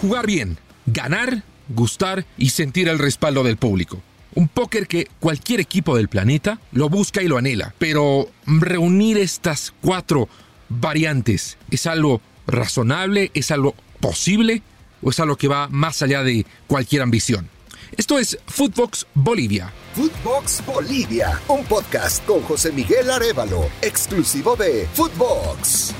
Jugar bien, ganar, gustar y sentir el respaldo del público. Un póker que cualquier equipo del planeta lo busca y lo anhela. Pero reunir estas cuatro variantes es algo razonable, es algo posible o es algo que va más allá de cualquier ambición. Esto es Footbox Bolivia. Footbox Bolivia, un podcast con José Miguel Arevalo, exclusivo de Footbox.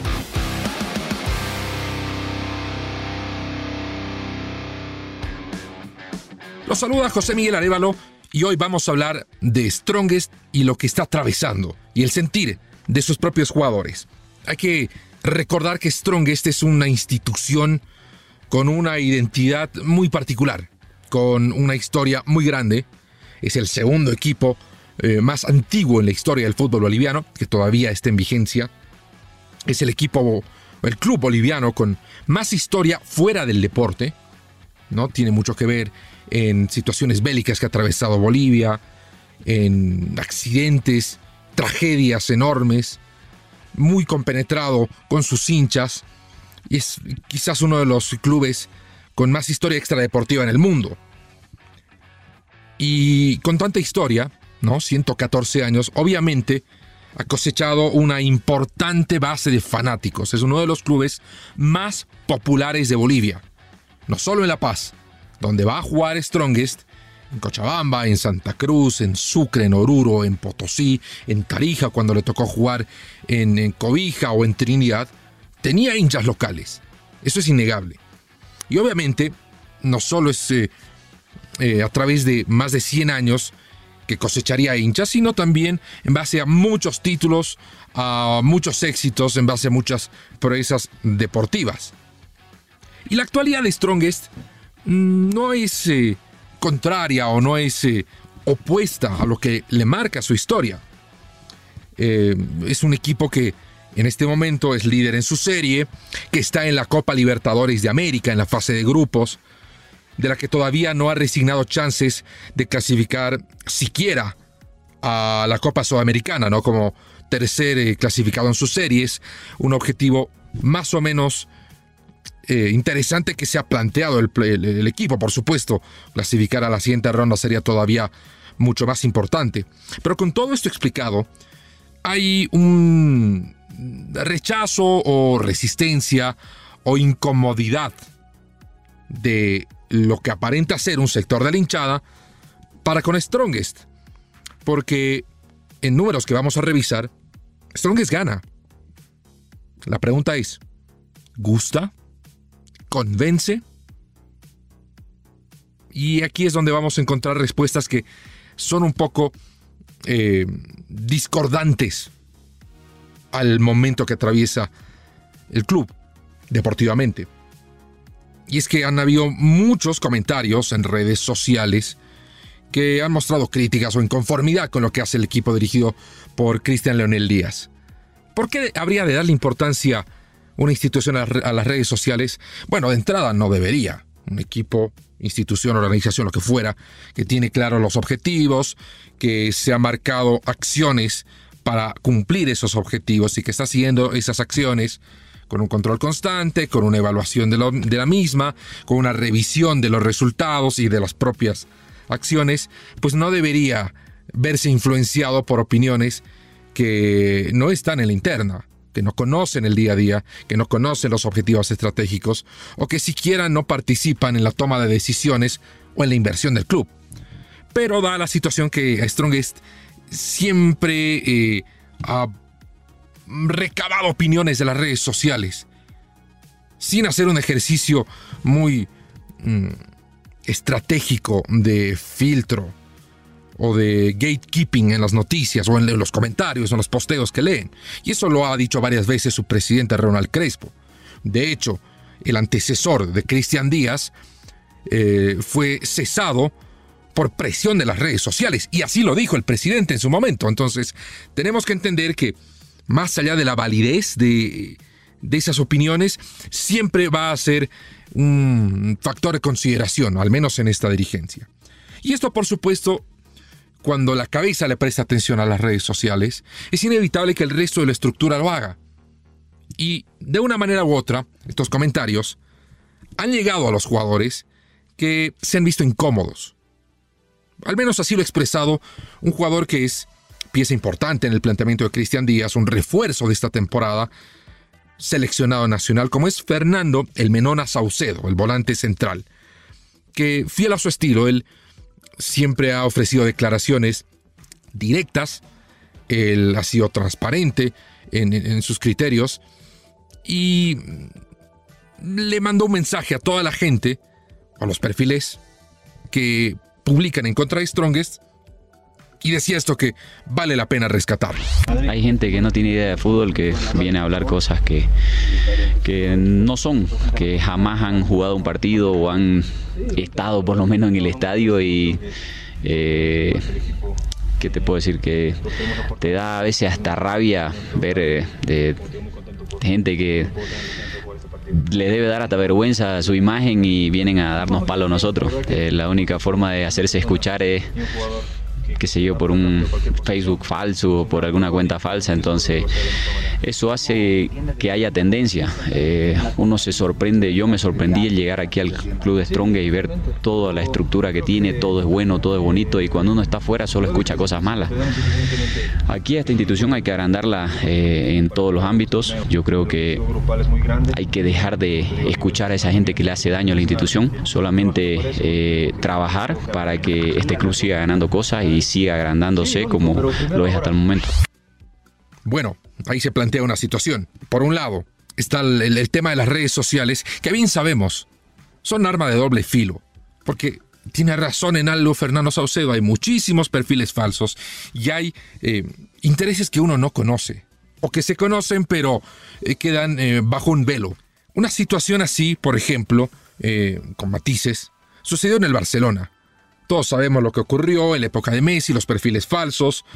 Los saluda José Miguel Arevalo y hoy vamos a hablar de Strongest y lo que está atravesando y el sentir de sus propios jugadores. Hay que recordar que Strongest es una institución con una identidad muy particular, con una historia muy grande. Es el segundo equipo eh, más antiguo en la historia del fútbol boliviano, que todavía está en vigencia. Es el equipo, el club boliviano con más historia fuera del deporte. ¿no? Tiene mucho que ver en situaciones bélicas que ha atravesado Bolivia, en accidentes, tragedias enormes, muy compenetrado con sus hinchas, y es quizás uno de los clubes con más historia extradeportiva en el mundo. Y con tanta historia, ¿no? 114 años, obviamente ha cosechado una importante base de fanáticos. Es uno de los clubes más populares de Bolivia. No solo en La Paz, donde va a jugar Strongest, en Cochabamba, en Santa Cruz, en Sucre, en Oruro, en Potosí, en Tarija, cuando le tocó jugar en, Cobija o en Trinidad, tenía hinchas locales. Eso es innegable. Y obviamente, no solo es eh, eh, a través de más de 100 años que cosecharía hinchas, sino también en base a muchos títulos, a muchos éxitos, en base a muchas proezas deportivas. Y la actualidad de Strongest no es eh, contraria o no es eh, opuesta a lo que le marca su historia. Eh, es un equipo que en este momento es líder en su serie, que está en la Copa Libertadores de América en la fase de grupos, de la que todavía no ha resignado chances de clasificar siquiera a la Copa Sudamericana, ¿no? Como tercer clasificado en sus series, un objetivo más o menos eh, interesante que se ha planteado el, equipo, por supuesto. Clasificar a la siguiente ronda sería todavía mucho más importante. Pero con todo esto explicado, hay un rechazo o resistencia o incomodidad de lo que aparenta ser un sector de la hinchada para con Strongest. Porque en números que vamos a revisar, Strongest gana. La pregunta es, ¿gusta? Convence? Y aquí es donde vamos a encontrar respuestas que son un poco eh, discordantes al momento que atraviesa el club deportivamente. Y es que han habido muchos comentarios en redes sociales que han mostrado críticas o inconformidad con lo que hace el equipo dirigido por Cristian Leonel Díaz. ¿Por qué habría de darle importancia una institución a, las redes sociales, bueno, de entrada no debería. Un equipo, institución, organización, lo que fuera, que tiene claros los objetivos, que se ha marcado acciones para cumplir esos objetivos y que está siguiendo esas acciones con un control constante, con una evaluación de, de, la misma, con una revisión de los resultados y de las propias acciones, pues no debería verse influenciado por opiniones que no están en la interna que no conocen el día a día, que no conocen los objetivos estratégicos o que siquiera no participan en la toma de decisiones o en la inversión del club. Pero da la situación que Strongest siempre eh, ha recabado opiniones de las redes sociales sin hacer un ejercicio muy mm, estratégico de filtro o de gatekeeping en las noticias o en los comentarios o en los posteos que leen. Y eso lo ha dicho varias veces su presidente Ronald Crespo. De hecho, el antecesor de Cristian Díaz eh, fue cesado por presión de las redes sociales. Y así lo dijo el presidente en su momento. Entonces, tenemos que entender que más allá de la validez de, de esas opiniones, siempre va a ser un factor de consideración, al menos en esta dirigencia. Y esto, por supuesto, cuando la cabeza le presta atención a las redes sociales, es inevitable que el resto de la estructura lo haga. Y de una manera u otra, estos comentarios han llegado a los jugadores que se han visto incómodos. Al menos así lo ha expresado un jugador que es pieza importante en el planteamiento de Cristian Díaz, un refuerzo de esta temporada, seleccionado nacional, como es Fernando El Menona Saucedo, el volante central, que fiel a su estilo, él siempre ha ofrecido declaraciones directas, él ha sido transparente en, en sus criterios y le mandó un mensaje a toda la gente, a los perfiles que publican en contra de Strongest, y decía esto que vale la pena rescatarlo. Hay gente que no tiene idea de fútbol que viene a hablar cosas que, que no son, que jamás han jugado un partido o han estado por lo menos en el estadio y eh, que te puedo decir que te da a veces hasta rabia ver eh, de gente que le debe dar hasta vergüenza su imagen y vienen a darnos palo a nosotros. Eh, la única forma de hacerse escuchar es qué sé yo, por un Facebook falso o por alguna cuenta falsa. Entonces, eso hace que haya tendencia. Eh, uno se sorprende, yo me sorprendí al llegar aquí al Club de Strong y ver toda la estructura que tiene, todo es bueno, todo es bonito y cuando uno está afuera solo escucha cosas malas. Aquí a esta institución hay que agrandarla eh, en todos los ámbitos. Yo creo que hay que dejar de escuchar a esa gente que le hace daño a la institución, solamente eh, trabajar para que este club siga ganando cosas y siga agrandándose como lo es hasta el momento. Bueno, ahí se plantea una situación. Por un lado, está el, el, tema de las redes sociales, que bien sabemos, son arma de doble filo. Porque tiene razón en algo Fernando Saucedo, hay muchísimos perfiles falsos y hay eh, intereses que uno no conoce, o que se conocen pero eh, quedan eh, bajo un velo. Una situación así, por ejemplo, eh, con matices, sucedió en el Barcelona. Todos sabemos lo que ocurrió en la época de Messi, los perfiles falsos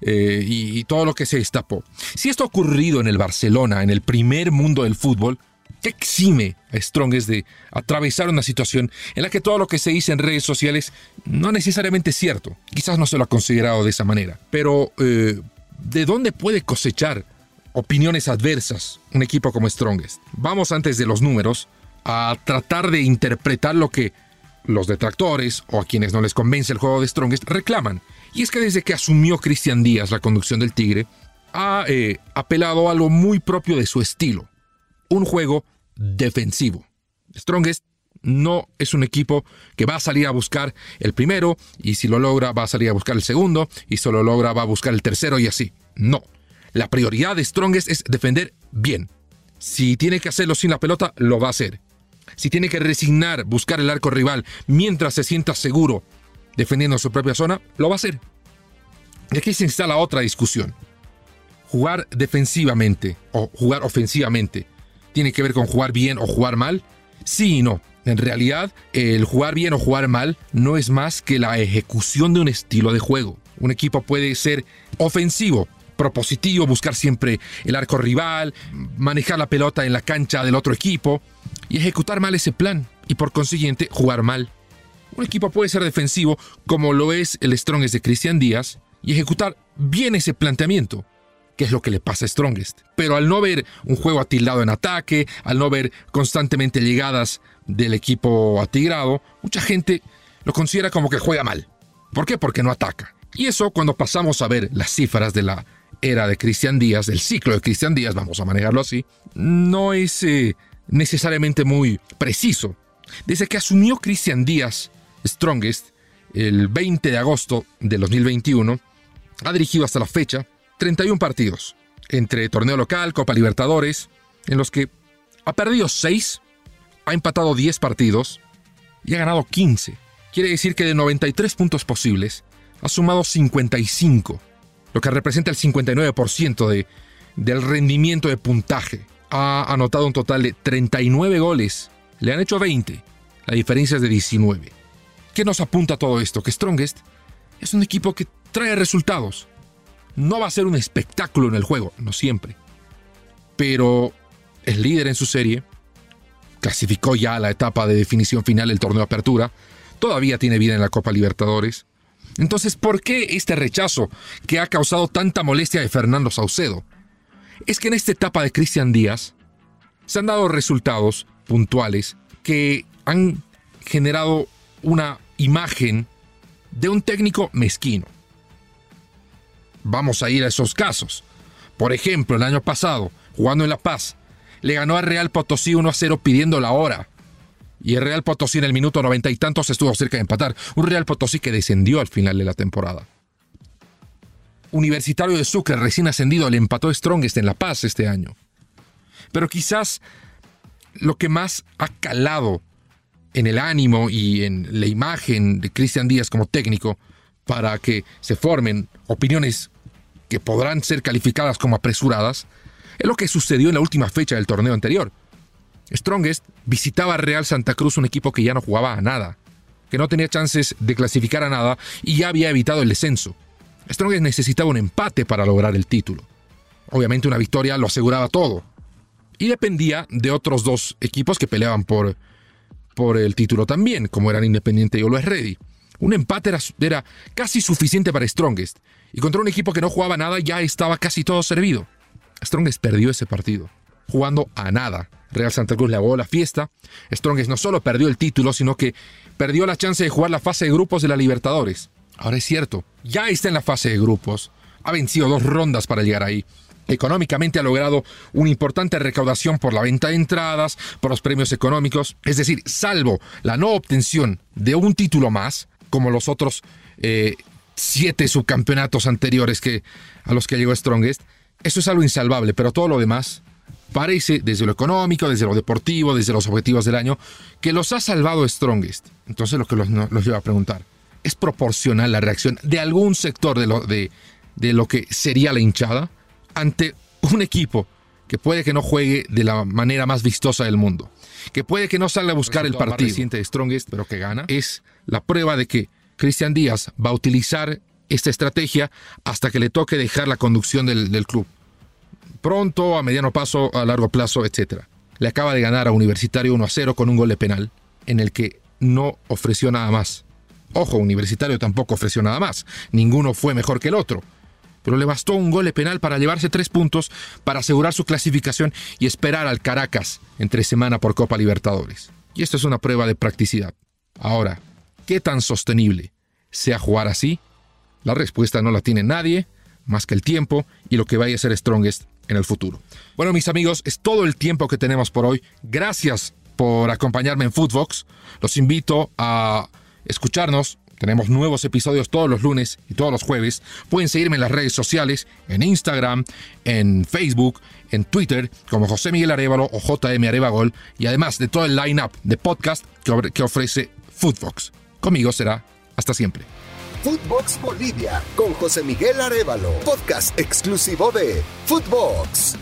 eh, y, todo lo que se destapó. Si esto ha ocurrido en el Barcelona, en el primer mundo del fútbol, ¿qué exime a Strongest de atravesar una situación en la que todo lo que se dice en redes sociales no necesariamente es cierto? Quizás no se lo ha considerado de esa manera, pero eh, ¿de dónde puede cosechar opiniones adversas un equipo como Strongest? Vamos antes de los números a tratar de interpretar lo que los detractores o a quienes no les convence el juego de Strongest reclaman. Y es que desde que asumió Cristian Díaz la conducción del Tigre, ha eh, apelado a algo muy propio de su estilo. Un juego defensivo. Strongest no es un equipo que va a salir a buscar el primero y si lo logra va a salir a buscar el segundo y si lo logra va a buscar el tercero y así. No. La prioridad de Strongest es defender bien. Si tiene que hacerlo sin la pelota, lo va a hacer si tiene que resignar, buscar el arco rival mientras se sienta seguro defendiendo su propia zona, lo va a hacer. Y aquí se instala otra discusión. Jugar defensivamente o jugar ofensivamente tiene que ver con jugar bien o jugar mal. Sí y no. En realidad, el jugar bien o jugar mal no es más que la ejecución de un estilo de juego. Un equipo puede ser ofensivo, propositivo, buscar siempre el arco rival, manejar la pelota en la cancha del otro equipo y ejecutar mal ese plan y por consiguiente jugar mal. Un equipo puede ser defensivo como lo es el Strongest de Cristian Díaz y ejecutar bien ese planteamiento, que es lo que le pasa a Strongest. Pero al no ver un juego atildado en ataque, al no ver constantemente llegadas del equipo atigrado, mucha gente lo considera como que juega mal. ¿Por qué? Porque no ataca. Y eso cuando pasamos a ver las cifras de la era de Cristian Díaz, del ciclo de Cristian Díaz, vamos a manejarlo así, no es eh, necesariamente muy preciso. Desde que asumió Cristian Díaz Strongest el 20 de agosto de 2021, ha dirigido hasta la fecha 31 partidos, entre torneo local, Copa Libertadores, en los que ha perdido 6, ha empatado 10 partidos y ha ganado 15. Quiere decir que de 93 puntos posibles, ha sumado 55 lo que representa el 59% de, del rendimiento de puntaje. Ha anotado un total de 39 goles, le han hecho 20, la diferencia es de 19. ¿Qué nos apunta todo esto? Que Strongest es un equipo que trae resultados. No va a ser un espectáculo en el juego, no siempre. Pero es líder en su serie, clasificó ya a la etapa de definición final del torneo apertura, todavía tiene vida en la Copa Libertadores, entonces, ¿por qué este rechazo que ha causado tanta molestia de Fernando Saucedo? Es que en esta etapa de Cristian Díaz se han dado resultados puntuales, que han generado una imagen de un técnico mezquino. Vamos a ir a esos casos. Por ejemplo, el año pasado, jugando en La Paz, le ganó a Real Potosí 1 a 0 pidiendo la hora. Y el Real Potosí en el minuto noventa y tantos estuvo cerca de empatar. Un Real Potosí que descendió al final de la temporada. Universitario de Sucre, recién ascendido, le empató Strongest en La Paz este año. Pero quizás lo que más ha calado en el ánimo y en la imagen de Cristian Díaz como técnico para que se formen opiniones que podrán ser calificadas como apresuradas, es lo que sucedió en la última fecha del torneo anterior. Strongest visitaba Real Santa Cruz, un equipo que ya no jugaba a nada, que no tenía chances de clasificar a nada y ya había evitado el descenso. Strongest necesitaba un empate para lograr el título. Obviamente una victoria lo aseguraba todo. Y dependía de otros dos equipos que peleaban por, por el título también, como eran Independiente y Always Ready. Un empate era, era casi suficiente para Strongest. Y contra un equipo que no jugaba nada ya estaba casi todo servido. Strongest perdió ese partido, jugando a nada. Real Santa Cruz le abogó la fiesta. Strongest no solo perdió el título, sino que perdió la chance de jugar la fase de grupos de la Libertadores. Ahora es cierto, ya está en la fase de grupos. Ha vencido dos rondas para llegar ahí. Económicamente ha logrado una importante recaudación por la venta de entradas, por los premios económicos. Es decir, salvo la no obtención de un título más, como los otros eh, siete subcampeonatos anteriores que, a los que llegó Strongest, eso es algo insalvable, pero todo lo demás parece, desde lo económico, desde lo deportivo, desde los objetivos del año, que los ha salvado Strongest. Entonces lo que los, los lleva a preguntar, ¿es proporcional la reacción de algún sector de lo, de, de lo que sería la hinchada ante un equipo que puede que no juegue de la manera más vistosa del mundo, que puede que no salga a buscar el partido de Strongest, pero que gana? Es la prueba de que Cristian Díaz va a utilizar esta estrategia hasta que le toque dejar la conducción del, del club. Pronto, a mediano paso, a largo plazo, etc. Le acaba de ganar a Universitario 1 a 0 con un gol de penal, en el que no ofreció nada más. Ojo, Universitario tampoco ofreció nada más. Ninguno fue mejor que el otro. Pero le bastó un gol de penal para llevarse tres puntos, para asegurar su clasificación y esperar al Caracas entre semana por Copa Libertadores. Y esto es una prueba de practicidad. Ahora, ¿qué tan sostenible sea jugar así? La respuesta no la tiene nadie más que el tiempo y lo que vaya a ser Strongest en el futuro. Bueno, mis amigos, es todo el tiempo que tenemos por hoy. Gracias por acompañarme en Footbox. Los invito a escucharnos. Tenemos nuevos episodios todos los lunes y todos los jueves. Pueden seguirme en las redes sociales, en Instagram, en Facebook, en Twitter, como José Miguel Arevalo o JM Arevagol, y además de todo el line-up de podcast que ofrece Footbox. Conmigo será hasta siempre. Footbox Bolivia con José Miguel Arevalo, podcast exclusivo de Footbox.